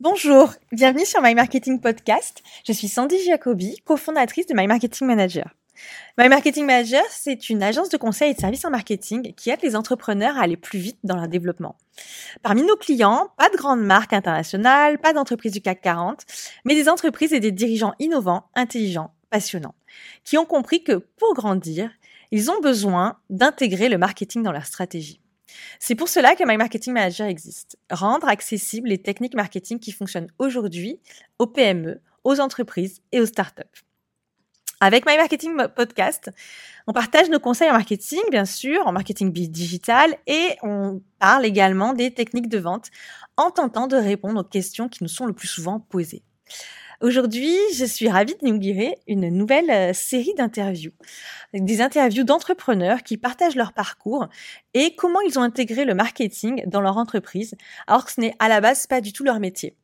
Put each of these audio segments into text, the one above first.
Bonjour, bienvenue sur My Marketing Podcast. Je suis Sandy Jacobi, cofondatrice de My Marketing Manager. My Marketing Manager, c'est une agence de conseil et de services en marketing qui aide les entrepreneurs à aller plus vite dans leur développement. Parmi nos clients, pas de grandes marques internationales, pas d'entreprises du CAC 40, mais des entreprises et des dirigeants innovants, intelligents, passionnants, qui ont compris que pour grandir, ils ont besoin d'intégrer le marketing dans leur stratégie. C'est pour cela que My Marketing Manager existe. Rendre accessibles les techniques marketing qui fonctionnent aujourd'hui aux PME, aux entreprises et aux startups. Avec My Marketing Podcast, on partage nos conseils en marketing, bien sûr, en marketing digital, et on parle également des techniques de vente en tentant de répondre aux questions qui nous sont le plus souvent posées. Aujourd'hui, je suis ravie de inaugurer une nouvelle euh, série d'interviews. Des interviews d'entrepreneurs qui partagent leur parcours et comment ils ont intégré le marketing dans leur entreprise, alors que ce n'est à la base pas du tout leur métier.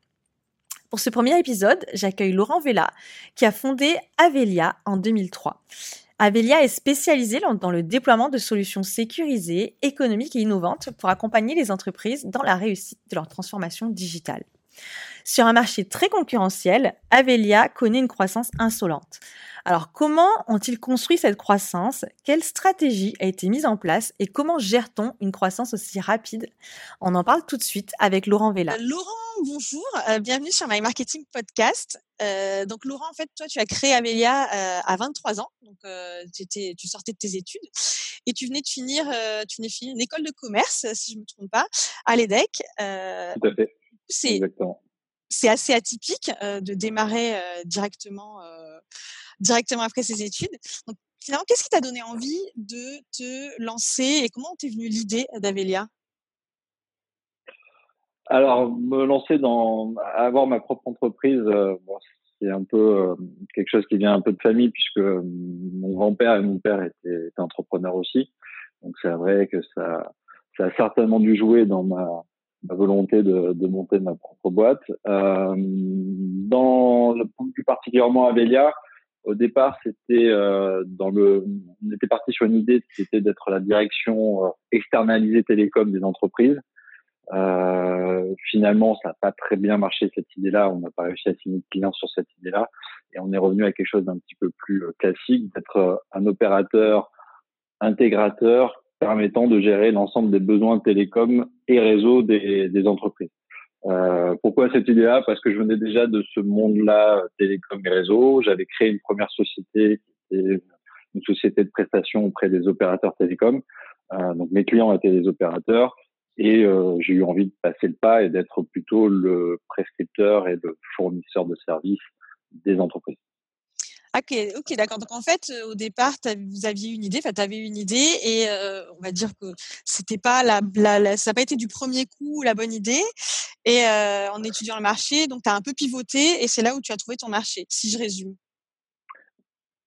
Pour ce premier épisode, j'accueille Laurent Vella, qui a fondé Avelia en 2003. Avelia est spécialisée dans le déploiement de solutions sécurisées, économiques et innovantes pour accompagner les entreprises dans la réussite de leur transformation digitale. Sur un marché très concurrentiel, Avelia connaît une croissance insolente. Alors comment ont-ils construit cette croissance? Quelle stratégie a été mise en place et comment gère-t-on une croissance aussi rapide? On en parle tout de suite avec Laurent Vella. Euh, Laurent, bonjour, euh, bienvenue sur My Marketing Podcast. Euh, donc Laurent, en fait, toi, tu as créé Avelia à 23 ans, donc tu sortais de tes études et tu venais de finir, tu venais de finir une école de commerce, si je ne me trompe pas, à l'EDEC. tout à fait. C'est assez atypique de démarrer directement directement après ses études. Donc, finalement, qu'est-ce qui t'a donné envie de te lancer et comment t'es venue l'idée d'Avelia? Alors, me lancer dans avoir ma propre entreprise, c'est un peu quelque chose qui vient un peu de famille puisque mon grand-père et mon père étaient, étaient entrepreneurs aussi. Donc c'est vrai que ça, ça a certainement dû jouer dans ma ma volonté de, de, monter ma propre boîte. Euh, dans le, plus particulièrement à Velia, au départ, c'était euh, dans le, on était parti sur une idée qui était d'être la direction euh, externalisée télécom des entreprises. Euh, finalement, ça n'a pas très bien marché cette idée-là. On n'a pas réussi à signer de clients sur cette idée-là, et on est revenu à quelque chose d'un petit peu plus euh, classique, d'être euh, un opérateur intégrateur permettant de gérer l'ensemble des besoins télécom et réseau des, des entreprises. Euh, pourquoi cette idée-là? Parce que je venais déjà de ce monde-là, télécom et réseau. J'avais créé une première société qui était une société de prestation auprès des opérateurs télécoms. Euh, donc mes clients étaient des opérateurs et euh, j'ai eu envie de passer le pas et d'être plutôt le prescripteur et le fournisseur de services des entreprises. Ok, ok, d'accord. Donc en fait, au départ, vous aviez une idée, enfin, tu avais une idée, et on va dire que c'était pas la, ça n'a pas été du premier coup la bonne idée. Et en étudiant le marché, donc tu as un peu pivoté, et c'est là où tu as trouvé ton marché, si je résume.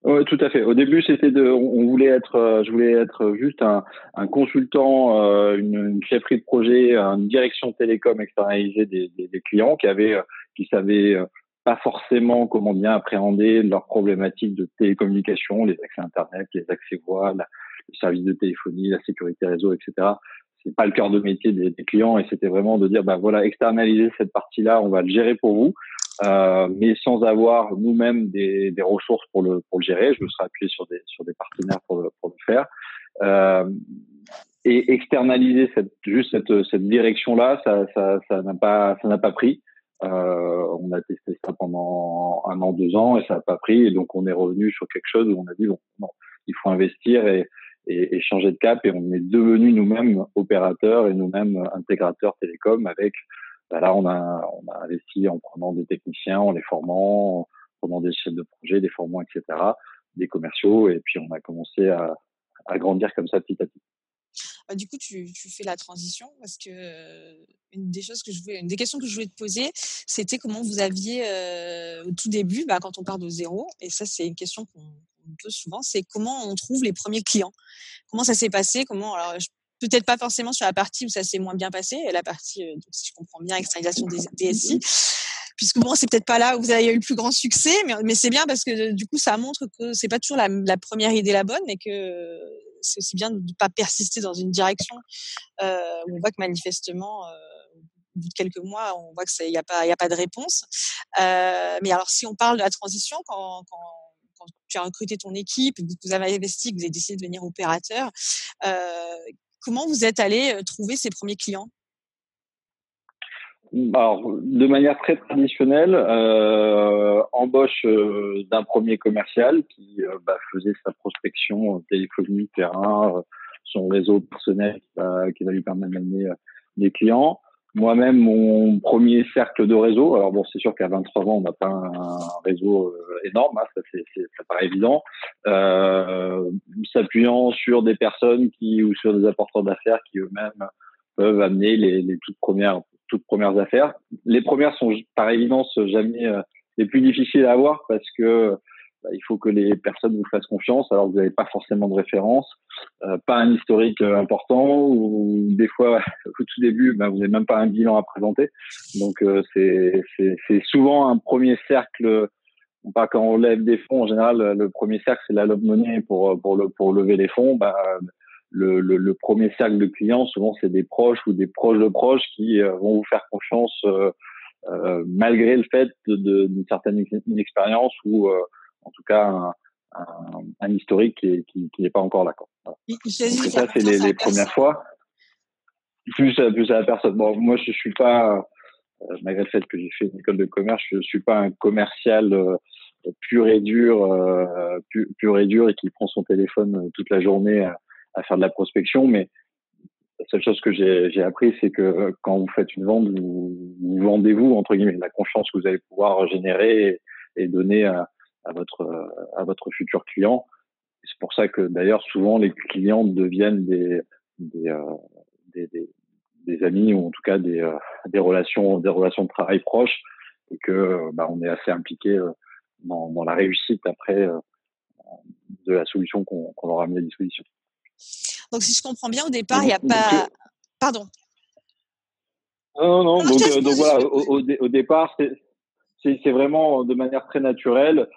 Oui, tout à fait. Au début, c'était de, on voulait être, je voulais être juste un, consultant, une, une, chefferie de projet, une direction télécom externalisée des, clients qui avait, qui pas forcément comment bien appréhender leurs problématiques de télécommunication, les accès Internet, les accès voix, le service de téléphonie, la sécurité réseau, etc. C'est pas le cœur de métier des, des clients et c'était vraiment de dire, bah voilà, externaliser cette partie-là, on va le gérer pour vous, euh, mais sans avoir nous-mêmes des, des, ressources pour le pour le gérer. Je me serai appuyé sur des sur des partenaires pour le pour le faire. Euh, et externaliser cette juste cette cette direction-là, ça ça ça n'a pas ça n'a pas pris. Euh, on a testé ça pendant un an, deux ans et ça n'a pas pris. Et donc on est revenu sur quelque chose où on a dit bon, non, il faut investir et, et, et, changer de cap. Et on est devenu nous-mêmes opérateurs et nous-mêmes intégrateurs télécom avec. Bah là, on a, on a investi en prenant des techniciens, en les formant, en prenant des chefs de projet, des formants, etc., des commerciaux. Et puis on a commencé à, à grandir comme ça petit à petit. Bah, du coup, tu, tu, fais la transition parce que une des choses que je voulais, une des questions que je voulais te poser, c'était comment vous aviez au tout début, bah, quand on part de zéro, et ça c'est une question qu'on pose souvent, c'est comment on trouve les premiers clients? Comment ça s'est passé? Comment alors peut-être pas forcément sur la partie où ça s'est moins bien passé, la partie, si je comprends bien, externalisation des DSI puisque bon, c'est peut-être pas là où vous avez eu le plus grand succès, mais, mais c'est bien parce que du coup, ça montre que c'est pas toujours la, la, première idée la bonne et que c'est aussi bien de ne pas persister dans une direction euh, on voit que manifestement, euh, bout de quelques mois, on voit qu'il n'y a pas, a pas de réponse. mais alors, si on parle de la transition, quand, quand tu as recruté ton équipe, vous avez investi, que vous avez décidé de devenir opérateur, comment vous êtes allé trouver ces premiers clients? Alors, de manière très traditionnelle, euh, embauche euh, d'un premier commercial qui euh, bah, faisait sa prospection téléphonique, terrain, son réseau personnel qui va, lui permettre d'amener des clients. Moi-même, mon premier cercle de réseau. Alors bon, c'est sûr qu'à 23 ans, on n'a pas un, réseau énorme, hein, ça, c'est, ça paraît évident. s'appuyant sur des personnes qui ou sur des apporteurs d'affaires qui eux-mêmes peuvent amener les, les toutes premières toutes premières affaires. Les premières sont par évidence jamais euh, les plus difficiles à avoir parce que bah, il faut que les personnes vous fassent confiance alors vous n'avez pas forcément de référence, euh, pas un historique euh, important ou des fois au tout début bah, vous n'avez même pas un bilan à présenter. Donc c'est c'est souvent un premier cercle pas quand on lève des fonds en général le premier cercle c'est la love money pour pour le pour lever les fonds bah le, le, le, premier cercle de clients, souvent c'est des proches ou des proches de proches qui euh, vont vous faire confiance euh, euh malgré le fait d'une certaine inexpérience ou euh, en tout cas un, un, un historique qui n'est qui, qui pas encore là. Quoi. ça, c'est les, les premières fois. Plus, plus à la personne. Bon, moi, je suis pas, malgré le fait que j'ai fait une école de commerce, je suis pas un commercial pur et dur, pur, pur, et dur et qui prend son téléphone toute la journée à faire de la prospection, mais la seule chose que j'ai appris, c'est que euh, quand vous faites une vente, vous, vous vendez-vous entre guillemets la confiance que vous allez pouvoir générer et, donner à, à, votre euh, à votre futur client. C'est pour ça que d'ailleurs souvent les clients deviennent des des, euh, des, des, amis ou en tout cas des, des relations des relations de travail proches et que bah, on est assez impliqué dans, dans la réussite après de la solution qu'on leur a mis à disposition. Donc, si je comprends bien, au départ, il n'y a pas. Pardon. Non, non, donc, euh, donc voilà, au, au, départ, c'est vraiment de manière très naturelle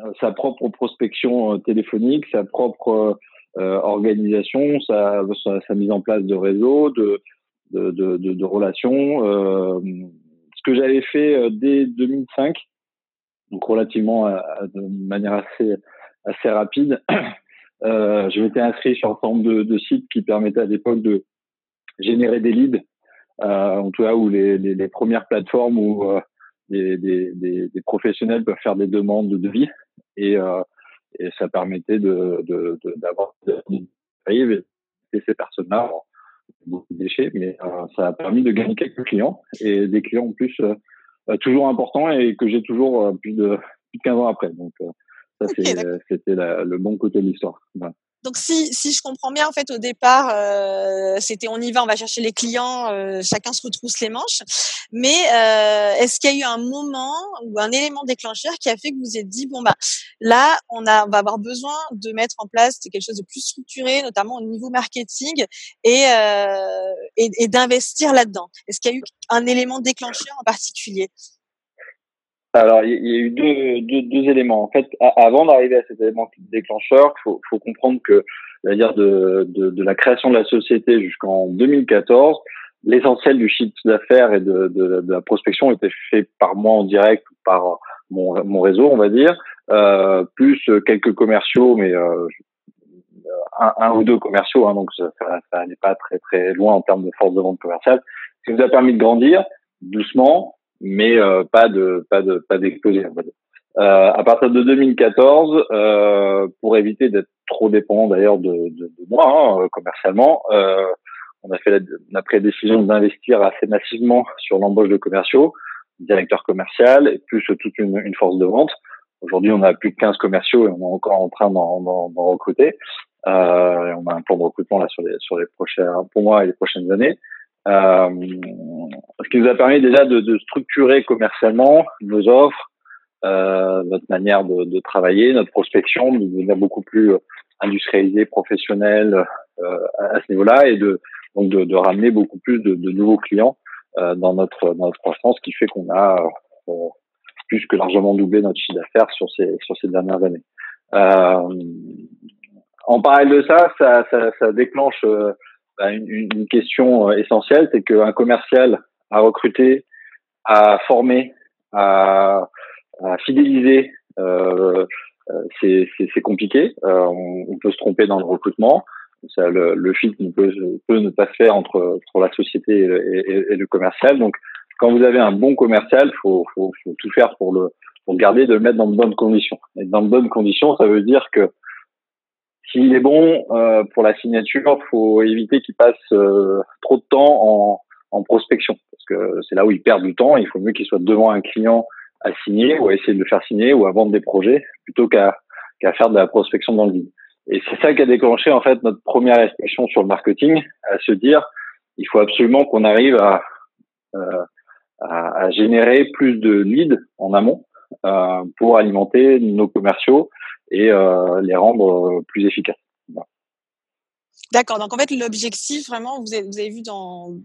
euh, sa propre prospection euh, téléphonique, sa propre organisation, sa, sa, mise en place de réseaux, de, de, de, de, relations. ce que j'avais fait dès 2005, donc relativement de manière assez, assez rapide, euh, je m'étais inscrit sur un nombre de, de, sites qui permettaient à l'époque de générer des leads, euh, en tout cas où les, les, les premières plateformes où euh, des, des, des, professionnels peuvent faire des demandes de devis et, euh, et ça permettait de d'avoir de, de, et ces personnes-là beaucoup de déchets, mais euh, ça a permis de gagner quelques clients et des clients en plus euh, toujours importants et que j'ai toujours plus de plus de 15 ans après. Donc ça, c'était le bon côté de l'histoire. Donc, si, si je comprends bien, en fait, au départ, euh, c'était on y va, on va chercher les clients, euh, chacun se retrousse les manches. Mais euh, est-ce qu'il y a eu un moment ou un élément déclencheur qui a fait que vous vous êtes dit bon bah là, on, a, on va avoir besoin de mettre en place quelque chose de plus structuré, notamment au niveau marketing, et, euh, et, et d'investir là-dedans? Est-ce qu'il y a eu un élément déclencheur en particulier? Alors, il y, a eu deux, deux, deux, éléments. En fait, avant d'arriver à cet élément déclencheur, faut, faut, comprendre que, dire de, de, de, la création de la société jusqu'en 2014, l'essentiel du chiffre d'affaires et de, de, de, la prospection était fait par moi en direct par mon, mon réseau, on va dire, euh, plus quelques commerciaux, mais euh, un, un, ou deux commerciaux, hein, donc ça, ça n'est pas très très loin en termes de force de vente commerciale. Ce qui nous a permis de grandir doucement, mais euh, pas de pas de pas d'explosion. Euh, à partir de 2014, euh, pour éviter d'être trop dépendant d'ailleurs de, de, de, moi hein, euh, commercialement, euh, on a fait la, on a pris la décision d'investir assez massivement sur l'embauche de commerciaux, directeur commercial et plus toute une, une force de vente. Aujourd'hui, on a plus de 15 commerciaux et on est encore en train d'en recruter. Euh, on a un plan de recrutement là sur les sur les prochains pour moi et les prochaines années. Euh, ce qui nous a permis déjà de, de structurer commercialement nos offres, euh, notre manière de, de, travailler, notre prospection, de devenir beaucoup plus industrialisé, professionnel euh, à ce niveau-là, et de donc de, de, ramener beaucoup plus de, nouveaux clients euh, dans notre dans notre croissance, qui fait qu'on a euh, plus que largement doublé notre chiffre d'affaires sur ces sur ces dernières années. Euh, en parallèle de ça, ça, ça, ça déclenche bah, une, une, question euh, essentielle, c'est qu'un commercial à recruter, à former, à, à fidéliser, euh, c'est compliqué. On, on, peut se tromper dans le recrutement. Ça, le, le fit peut, peut, ne pas se faire entre, entre la société et et, le, commercial. Donc, quand vous avez un bon commercial, faut, faut, faut tout faire pour le pour garder, de le mettre dans de bonnes conditions. Et dans de bonnes conditions, ça veut dire que s'il est bon euh, pour la signature, faut éviter qu'il passe euh, trop de temps en, en prospection, parce que c'est là où il perd du temps. Il faut mieux qu'il soit devant un client à signer ou à essayer de le faire signer ou à vendre des projets plutôt qu'à faire de la prospection dans le vide. Et c'est ça qui a déclenché en fait notre première réflexion sur le marketing, à se dire il faut absolument qu'on arrive à, euh, à, à, générer plus de leads en amont pour alimenter nos commerciaux et euh, les rendre plus efficaces. D'accord. Donc en fait l'objectif vraiment, vous avez, vu dans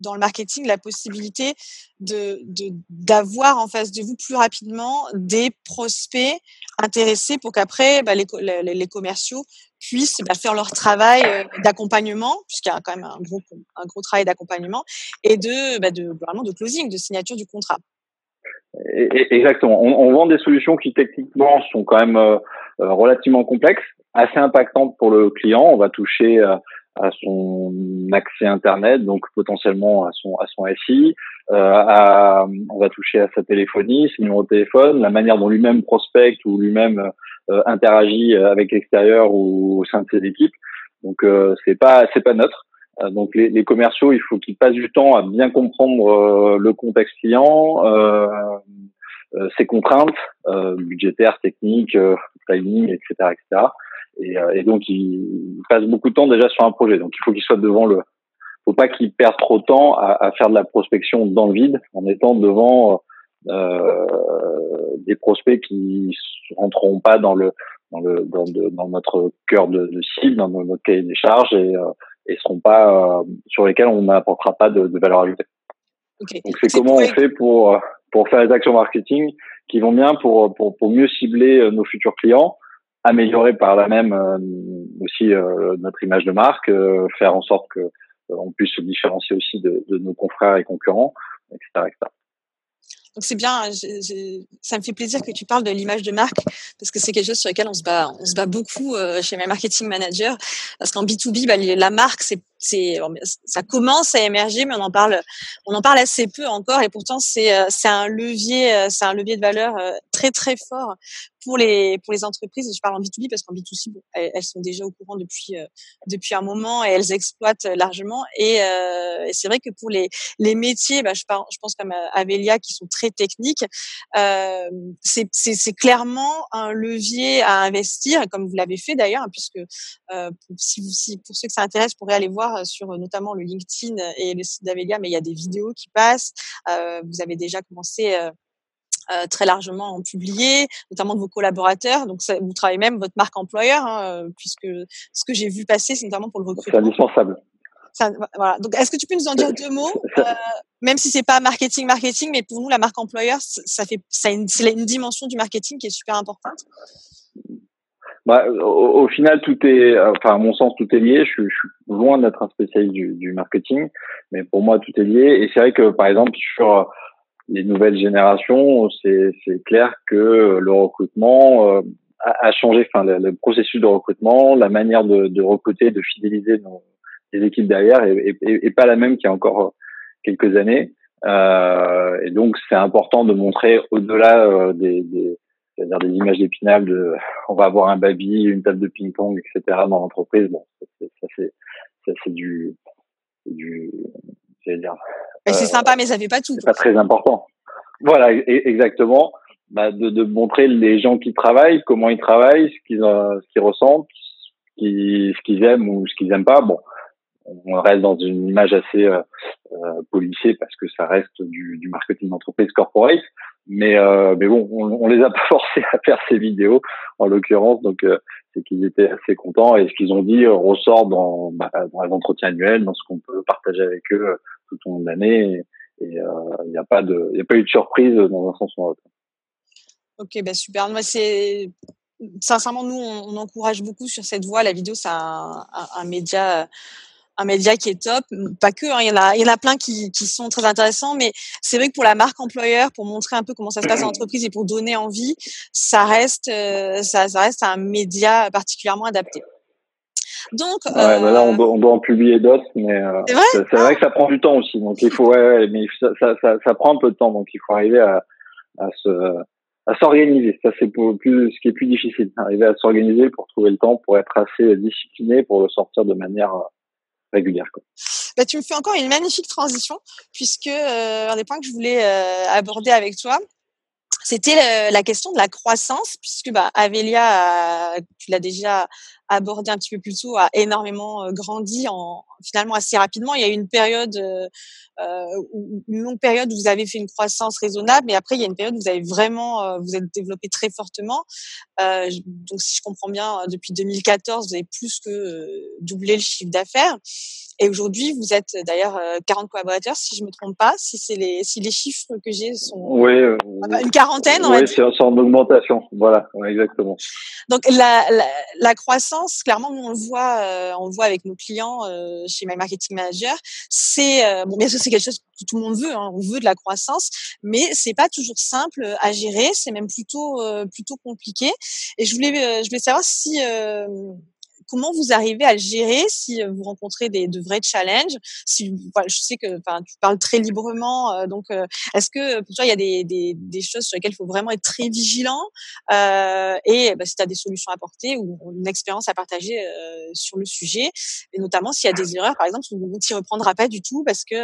dans le marketing la possibilité de d'avoir en face de vous plus rapidement des prospects intéressés pour qu'après bah, les, commerciaux puissent bah, faire leur travail euh, d'accompagnement puisqu'il y a quand même un gros un gros travail d'accompagnement et de bah, de closing de signature du contrat. Exactement. On, on, vend des solutions qui techniquement sont quand même euh, euh, relativement complexes, assez impactantes pour le client. On va toucher à son accès internet, donc potentiellement à son à son SI. Euh, à, on va toucher à sa téléphonie, ses numéros de téléphone, la manière dont lui-même prospecte ou lui-même euh, interagit avec l'extérieur ou au sein de ses équipes. Donc euh, c'est pas c'est pas neutre. Euh, donc les, les, commerciaux, il faut qu'ils passent du temps à bien comprendre euh, le contexte client, ses contraintes budgétaires, techniques, timing, etc., etc et, euh, et, donc, il passe beaucoup de temps déjà sur un projet. Donc, il faut qu'il soit devant le. faut pas qu'il perde trop de temps à, à, faire de la prospection dans le vide en étant devant euh, des prospects qui rentreront pas dans le dans le dans, dans notre cœur de, de, cible, dans notre cahier des charges et euh, et seront pas euh, sur lesquels on n'apportera pas de, de, valeur ajoutée. Okay. Donc c'est comment on fait pour pour faire les actions marketing qui vont bien pour pour pour mieux cibler euh, nos futurs clients améliorer par là même euh, aussi euh, notre image de marque, euh, faire en sorte que on puisse se différencier aussi de, de, nos confrères et concurrents, etc. etc. Donc c'est bien, ça me fait plaisir que tu parles de l'image de marque parce que c'est quelque chose sur lequel on se bat, on se bat beaucoup chez mes marketing managers parce qu'en B2B, bah, la marque c'est c'est ça commence à émerger mais on en parle on en parle assez peu encore et pourtant c'est c'est un levier c'est un levier de valeur très très fort pour les pour les entreprises, je parle en B2B parce qu'en B2C, elles, sont déjà au courant depuis euh, depuis un moment et elles exploitent largement. Et, euh, c'est vrai que pour les les métiers, bah, je, parle, je pense comme Avelia qui sont très techniques, euh, c'est c'est clairement un levier à investir, comme vous l'avez fait d'ailleurs, hein, puisque euh, si, vous, si pour ceux que ça intéresse, vous pourrez aller voir sur notamment le LinkedIn et le site d'Avelia, mais il y a des vidéos qui passent. Euh, vous avez déjà commencé euh, très largement publié, notamment de vos collaborateurs. Donc, ça, vous travaillez même votre marque employeur, hein, euh, puisque ce que j'ai vu passer, c'est notamment pour le recrutement. C'est indispensable. Ça, voilà. Donc, est-ce que tu peux nous en dire deux mots, euh, même si c'est pas marketing, marketing, mais pour nous, la marque employeur, ça fait, ça une, c'est une dimension du marketing qui est super importante? Bah, au, au, final, tout est, enfin, à mon sens, tout est lié. Je suis, je suis loin d'être un spécialiste du, du, marketing, mais pour moi, tout est lié. Et c'est vrai que, par exemple, sur les nouvelles générations, c'est clair que le recrutement euh, a, changé, enfin le, processus de recrutement, la manière de, de recruter, de fidéliser nos, les équipes derrière est, est, est pas la même qu'il y a encore quelques années. Euh, et donc c'est important de montrer au-delà euh, des, des c'est-à-dire des images d'épinal de on va avoir un baby, une table de ping-pong, etc. dans l'entreprise. Bon, ça c'est ça c'est du, du dire c'est euh, sympa, mais ça fait pas tout. C'est pas très important. Voilà, e-, exactement. Bah, de, de, montrer les gens qui travaillent, comment ils travaillent, ce qu'ils euh, ce qu'ils ressentent, ce qu'ils aiment ou ce qu'ils aiment pas. Bon, on reste dans une image assez euh, euh policier parce que ça reste du, du marketing d'entreprise corporate. Mais euh, mais bon, on, on, les a pas forcés à faire ces vidéos en l'occurrence, donc c'est qu'ils étaient assez contents et ce qu'ils ont dit ressort dans, bah, dans les entretiens annuels, dans ce qu'on peut partager avec eux tout au long de l'année. Et euh, il n'y a pas de, il a pas eu de surprise dans un sens ou dans l'autre. Ok, ben super. Moi, c'est sincèrement, nous, on, encourage beaucoup sur cette voie. La vidéo, c'est un, média un média qui est top. Pas que, hein, il y en a, il y en a plein qui, qui sont très intéressants, mais c'est vrai que pour la marque employeur, pour montrer un peu comment ça se passe en entreprise et pour donner envie, ça reste, euh, ça, ça reste un média particulièrement adapté. Donc, ouais, bah là, on doit, on doit, en publier d'autres, mais euh, c'est vrai, que ça prend du temps aussi. Donc, il faut, ouais, mais ça, ça, ça, ça, prend un peu de temps. Donc, il faut arriver à, à se, à s'organiser. Ça, c'est plus, ce qui est plus difficile. Arriver à s'organiser pour trouver le temps, pour être assez discipliné, pour le sortir de manière euh, régulière. Bah, tu me fais encore une magnifique transition, puisque euh, un des points que je voulais euh, aborder avec toi, c'était la question de la croissance, puisque bah, Avelia, tu l'as déjà abordé un petit peu plus tôt, a énormément euh, grandi en finalement assez rapidement. Il y a eu une période, euh, euh une longue période où vous avez fait une croissance raisonnable, mais après il y a une période où vous avez vraiment, euh, vous êtes développé très fortement. Euh, donc si je comprends bien, depuis 2014, vous avez plus que doublé le chiffre d'affaires. Et aujourd'hui, vous êtes d'ailleurs 40 collaborateurs, si je me trompe pas, si c'est les si les chiffres que j'ai sont oui, une quarantaine. Oui, c'est en augmentation. Voilà, exactement. Donc la, la, la croissance clairement, on le voit, euh, on le voit avec nos clients euh, chez My Marketing Manager. C'est euh, bon, bien sûr, c'est quelque chose que tout le monde veut. Hein, on veut de la croissance, mais c'est pas toujours simple à gérer. C'est même plutôt plutôt compliqué. Et je voulais, je voulais savoir si comment vous arrivez à le gérer si euh, vous rencontrez des, de vrais challenges si, voilà, Je sais que tu parles très librement, euh, donc euh, est-ce que pour toi, il y a des, des, des, choses sur lesquelles il faut vraiment être très vigilant euh, et bah, si tu as des solutions à apporter ou une expérience à partager sur le sujet, et notamment s'il y a des erreurs, par exemple, on t'y reprendra pas du tout parce que,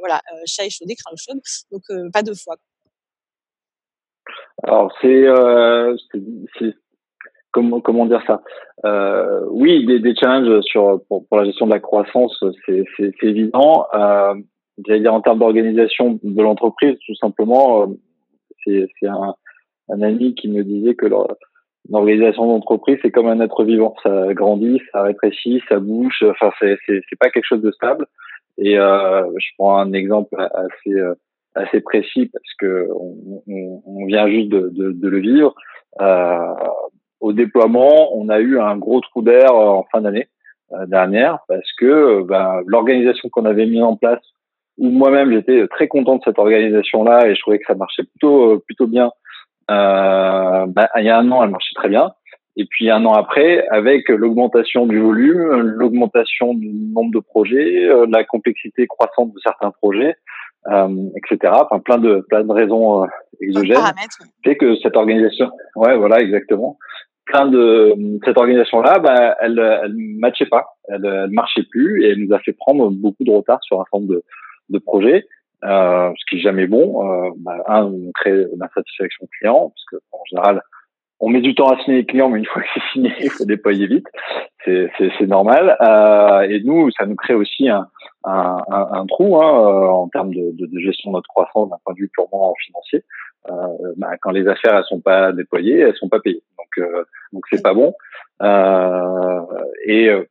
voilà, chat échaudé, crâne chaude, donc pas deux fois. Alors c'est comment comment dire ça? Euh, Oui, des, des challenges sur pour, pour, la gestion de la croissance, c'est c'est évident. Euh, dire en termes d'organisation de l'entreprise, tout simplement, euh, c'est c'est un, un ami qui me disait que l'organisation d'entreprise c'est comme un être vivant, ça grandit, ça rétrécit, ça bouge. Enfin, c'est c'est c'est pas quelque chose de stable. Et euh, je prends un exemple assez euh, assez précis parce que on, on, on vient juste de, de, de le vivre. Euh, au déploiement, on a eu un gros trou d'air euh, en fin d'année euh, dernière parce que euh, ben, l'organisation qu'on avait mis en place, où moi-même j'étais très content de cette organisation-là et je trouvais que ça marchait plutôt plutôt bien. Euh, ben, il y a un an, elle marchait très bien. Et puis un an après, avec l'augmentation du volume, l'augmentation du nombre de projets, la complexité croissante de certains projets, euh, etc. Enfin, plein de plein de raisons euh, exogènes, fait que cette organisation, ouais, voilà, exactement, plein de cette organisation-là, bah, elle, elle matchait pas, elle, elle marchait plus et elle nous a fait prendre beaucoup de retard sur un certain nombre de, de projets, euh, ce qui est jamais bon. Euh, bah, un, on crée l'insatisfaction client parce que en général, on met du temps à signer les clients, mais une fois que c'est signé, il faut déployer vite. C'est normal. Euh, et nous, ça nous crée aussi un, un, un, trou hein, euh, en termes de, de, de, gestion de notre croissance d'un point de vue purement financier. Euh, bah, quand les affaires elles sont pas déployées, elles sont pas payées. Donc euh, donc c'est pas bon. Euh, et euh,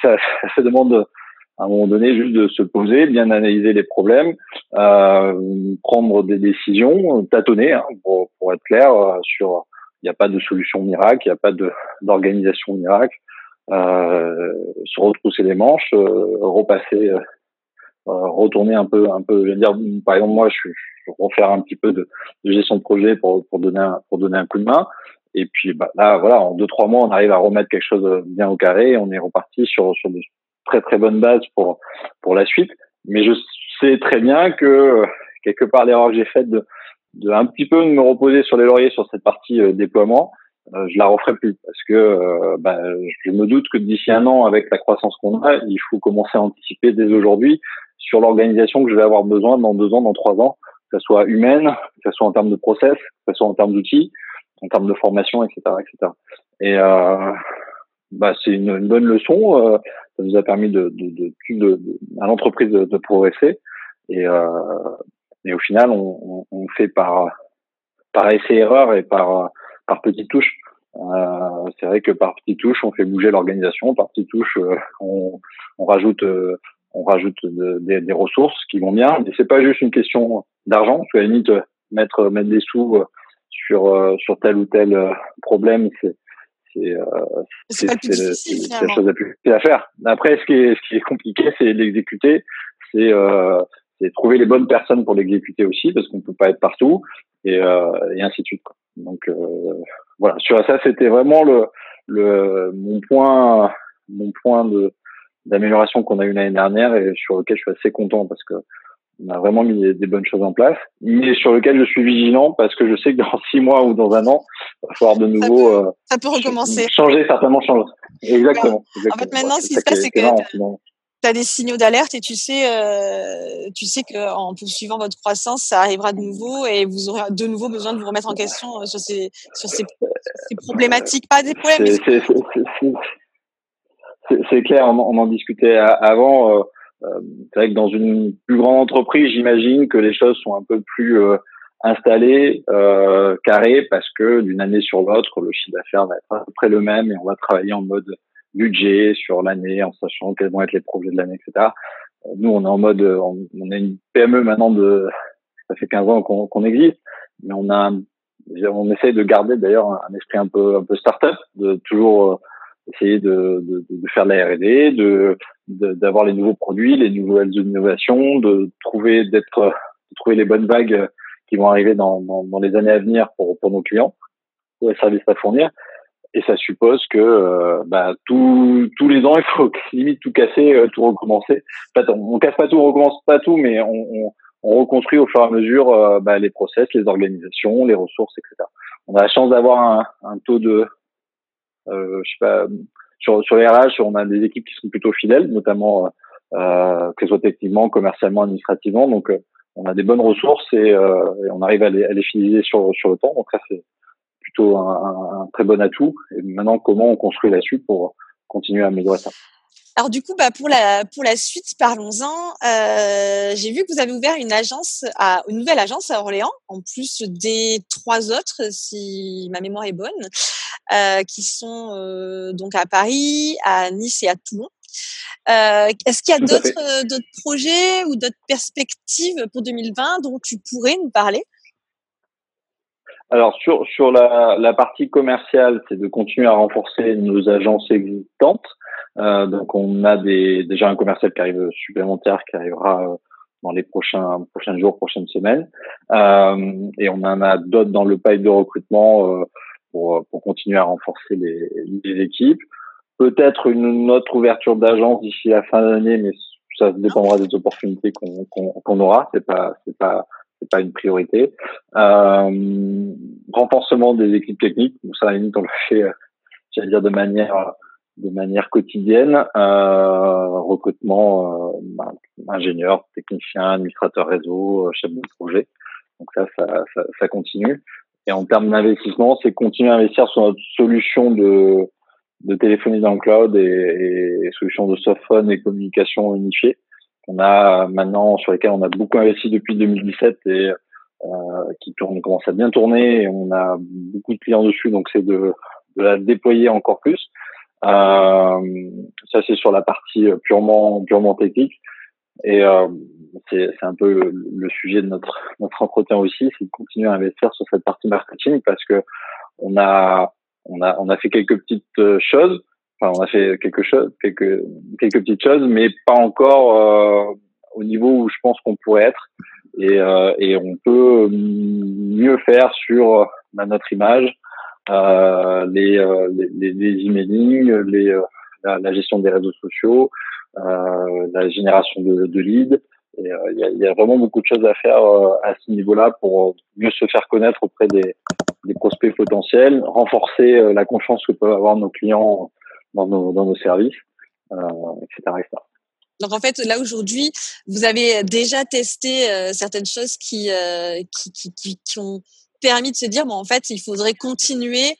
ça, ça demande à un moment donné juste de se poser, bien analyser les problèmes, prendre des décisions, tâtonner hein, pour, pour être clair sur n'y a pas de solution miracle, il n'y a pas d'organisation miracle. Euh, se retrousser les manches, euh, repasser, euh, retourner un peu, un peu. Je veux dire, par exemple, moi, je, je refaire un petit peu de, de, gestion de projet pour pour donner un, pour donner un coup de main. Et puis bah, là, voilà, en deux trois mois, on arrive à remettre quelque chose bien au carré. On est reparti sur sur de très très bonnes bases pour pour la suite. Mais je sais très bien que quelque part l'erreur que j'ai faite de de un petit peu me reposer sur les lauriers sur cette partie euh, déploiement, euh, je la referai plus parce que euh, bah, je me doute que d'ici un an, avec la croissance qu'on a, il faut commencer à anticiper dès aujourd'hui sur l'organisation que je vais avoir besoin dans deux ans, dans trois ans, que ce soit humaine, que ce soit en termes de process, que ce soit en termes d'outils, en termes de formation, etc., etc. Et euh, bah, c'est une, une, bonne leçon. ça nous a permis de, de, de, de, à l'entreprise de, de, progresser. Et, euh, et au final, on, on, fait par par essai-erreur et par par petites touches. Euh, c'est vrai que par petites touches, on fait bouger l'organisation. Par petites touches, euh, on, on, rajoute euh, on rajoute des, des, ressources qui vont bien. Mais c'est pas juste une question d'argent. Tu à la limite mettre mettre des sous sur sur tel ou tel problème, c'est c'est euh, c'est la chose la plus à faire. Après, ce qui est, ce qui est compliqué, c'est l'exécuter. C'est euh, c'est trouver les bonnes personnes pour l'exécuter aussi, parce qu'on peut pas être partout, et, euh, et ainsi de suite. Quoi. Donc euh, voilà, sur ça, c'était vraiment le, le mon point, mon point de d'amélioration qu'on a eu l'année dernière et sur lequel je suis assez content parce que on a vraiment mis des bonnes choses en place, mais sur lequel je suis vigilant parce que je sais que dans six mois ou dans un an, il va falloir de nouveau ça peut, ça peut recommencer. changer certainement changer. Exactement. exactement. En fait, maintenant, ce qui se passe, c'est que tu as des signaux d'alerte et tu sais, euh, tu sais que en poursuivant votre croissance, ça arrivera de nouveau et vous aurez de nouveau besoin de vous remettre en question euh, sur ces, sur ces, ces problématiques, pas des problèmes. C'est clair, on, on, en discutait avant. Euh, c'est vrai que dans une plus grande entreprise, j'imagine que les choses sont un peu plus installées, euh, carrées, parce que d'une année sur l'autre, le chiffre d'affaires va être à peu près le même et on va travailler en mode budget sur l'année, en sachant quels vont être les projets de l'année, etc. Nous, on est en mode, on, on est une PME maintenant de, ça fait 15 ans qu'on existe, mais on a, on essaye de garder d'ailleurs un, esprit un peu, un peu start-up, de toujours essayer de, de, de, faire de la R&D, de d'avoir les nouveaux produits, les nouvelles innovations, de trouver d'être trouver les bonnes vagues qui vont arriver dans, dans, dans, les années à venir pour, pour nos clients, pour les services à fournir. Et ça suppose que euh, bah, tous tous les ans, il faut limite tout casser, euh, tout recommencer. En fait, on, on, casse pas tout, on recommence pas tout, mais on, on, on reconstruit au fur et à mesure euh, bah, les process, les organisations, les ressources, etc. On a la chance d'avoir un, un taux de euh, je sais pas, sur, sur les RH, on a des équipes qui sont plutôt fidèles, notamment euh, que ce soit techniquement, commercialement, administrativement. Donc, euh, on a des bonnes ressources et, euh, et on arrive à les, à les, fidéliser sur, sur le temps. Donc, ça, c'est plutôt un, un, très bon atout. Et maintenant, comment on construit là-dessus pour continuer à améliorer ça? Alors du coup, bah pour la pour la suite, parlons-en. Euh, J'ai vu que vous avez ouvert une agence à une nouvelle agence à Orléans, en plus des trois autres, si ma mémoire est bonne, euh, qui sont euh, donc à Paris, à Nice et à Toulon. Est-ce qu'il y a d'autres d'autres projets ou d'autres perspectives pour 2020 dont tu pourrais nous parler? Alors sur sur la, la partie commerciale, c'est de continuer à renforcer nos agences existantes. Euh, donc on a des, déjà un commercial qui arrive supplémentaire qui arrivera euh, dans les prochains prochains jours, prochaines semaines, euh, et on en a d'autres dans le pipe de recrutement pour, pour continuer à renforcer les, les équipes. Peut-être une autre ouverture d'agence d'ici la fin de l'année, mais ça dépendra des opportunités qu'on qu'on aura. C'est pas c'est pas c'est pas une priorité. Euh, renforcement des équipes techniques, ça à la limite on le fait, j'allais dire de manière de manière quotidienne, euh, recrutement euh, bah, ingénieur, technicien, administrateur réseau, euh, chef de projet. Donc ça, ça, ça, ça continue. Et en termes d'investissement, c'est continuer à investir sur notre solution de, de téléphonie dans le cloud et, et solution de softphone et communication unifiée. On a maintenant sur lesquels on a beaucoup investi depuis 2017 et euh, qui tourne, commence à bien tourner. On a beaucoup de clients dessus, donc c'est de, de la déployer encore plus. Euh, ça, c'est sur la partie purement purement technique. Et euh, c'est un peu le, sujet de notre notre entretien aussi, c'est de continuer à investir sur cette partie marketing parce que on a on a on a fait quelques petites euh, choses. On a fait quelque chose, quelques quelques petites choses, mais pas encore euh, au niveau où je pense qu'on pourrait être. Et, euh, et on peut mieux faire sur bah, notre image, euh, les, euh, les, les, emailing, les, euh, la, la, gestion des réseaux sociaux, la génération de, de leads. Il y, a, y, a, vraiment beaucoup de choses à faire à ce niveau-là pour mieux se faire connaître auprès des, des prospects potentiels, renforcer la confiance que peuvent avoir nos clients dans nos, dans nos services, euh, etc., etc. Donc en fait, là aujourd'hui, vous avez déjà testé euh, certaines choses qui, euh, qui, qui, qui, qui, ont permis de se dire bon en fait il faudrait continuer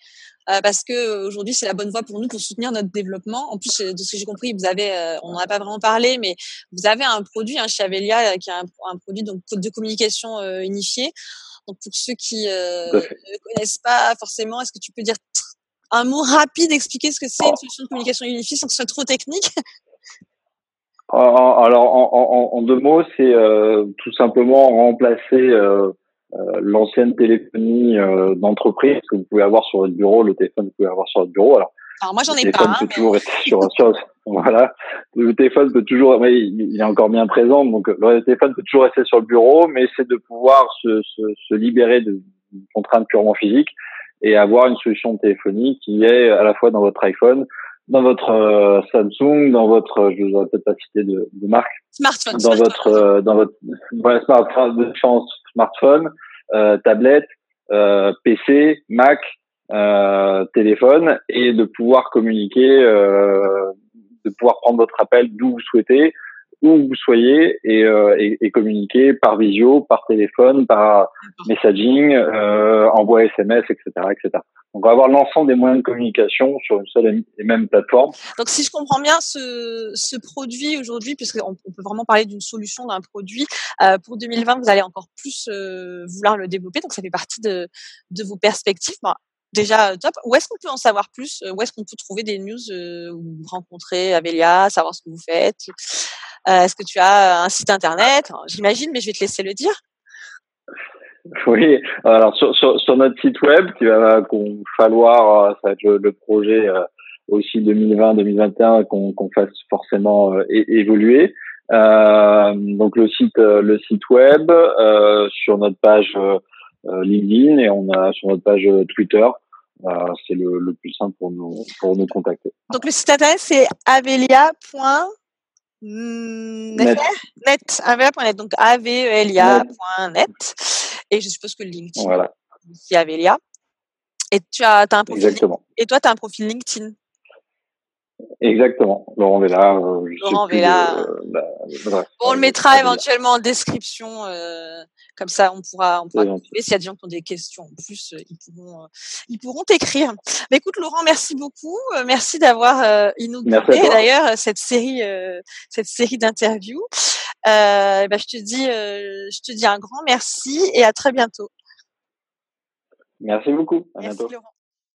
euh, parce que aujourd'hui c'est la bonne voie pour nous pour soutenir notre développement. En plus de ce que j'ai compris, vous avez, euh, on n'en a pas vraiment parlé, mais vous avez un produit, un chez Avelia, euh, qui est un, un, produit donc de communication euh, unifié. Donc pour ceux qui ne connaissent pas forcément, est-ce que tu peux dire un mot rapide, expliquer ce que c'est une solution de communication unifiée sans que ce soit trop technique? Alors en, en, en, deux mots, c'est tout simplement remplacer l'ancienne téléphonie d'entreprise que vous pouvez avoir sur votre bureau, le téléphone que vous pouvez avoir sur votre bureau. Alors, alors moi j'en ai pas. Hein, peut toujours rester sur, sur, voilà, le téléphone peut toujours, mais il est encore bien présent, donc le téléphone peut toujours rester sur le bureau, mais c'est de pouvoir se, se, se libérer de contraintes purement physiques et avoir une solution de téléphonie qui est à la fois dans votre iPhone, dans votre euh, Samsung, dans votre, je vous aurais peut-être pas cité de, de marque, smartphone, dans votre, euh, dans votre, voilà, smartphone, smartphone, euh, tablette, euh, PC, Mac, téléphone, et de pouvoir communiquer, de pouvoir prendre votre appel d'où vous souhaitez, où vous soyez et, euh, communiquer par visio, par téléphone, par messaging, euh, envoi SMS, etc., etc. Donc, on va avoir l'ensemble des moyens de communication sur une seule et même plateforme. Donc, si je comprends bien, ce, produit aujourd'hui, puisqu'on on peut vraiment parler d'une solution, d'un produit, euh, pour 2020, vous allez encore plus euh, vouloir le développer. Donc, ça fait partie de, vos perspectives. Déjà top. Où est-ce qu'on peut en savoir plus Où est-ce qu'on peut trouver des news euh, ou rencontrer Avelia, savoir ce que vous faites? Euh, Est-ce que tu as un site internet? J'imagine, mais je vais te laisser le dire. Oui, alors sur, notre site web, qui va falloir, euh, ça va être le, projet aussi 2020-2021 qu'on fasse forcément évoluer. Euh, donc le site, le site web, euh, sur notre page LinkedIn et on a sur notre page Twitter bah, c'est le, le, plus simple pour nous, pour nous contacter. Donc le site internet c'est avelia.net. Net. Avelia.net. Donc avelia.net. Et je suppose que LinkedIn, voilà. c'est Avelia. Et tu as, as un profil. Exactement. Et toi, tu as un profil LinkedIn? Exactement. Laurent Vella. Euh, Laurent Vella. Euh, bah, on le mettra éventuellement en description. Euh, comme ça, on pourra, on pourra trouver. S'il y a des gens qui ont des questions en plus, euh, ils pourront, euh, ils pourront t'écrire. Mais écoute, Laurent, merci beaucoup. Euh, merci d'avoir inauguré d'ailleurs cette série, cette série d'interviews. Euh, bah, je te dis, je te dis un grand merci et à très bientôt. Merci beaucoup. À merci, bientôt. Laurent.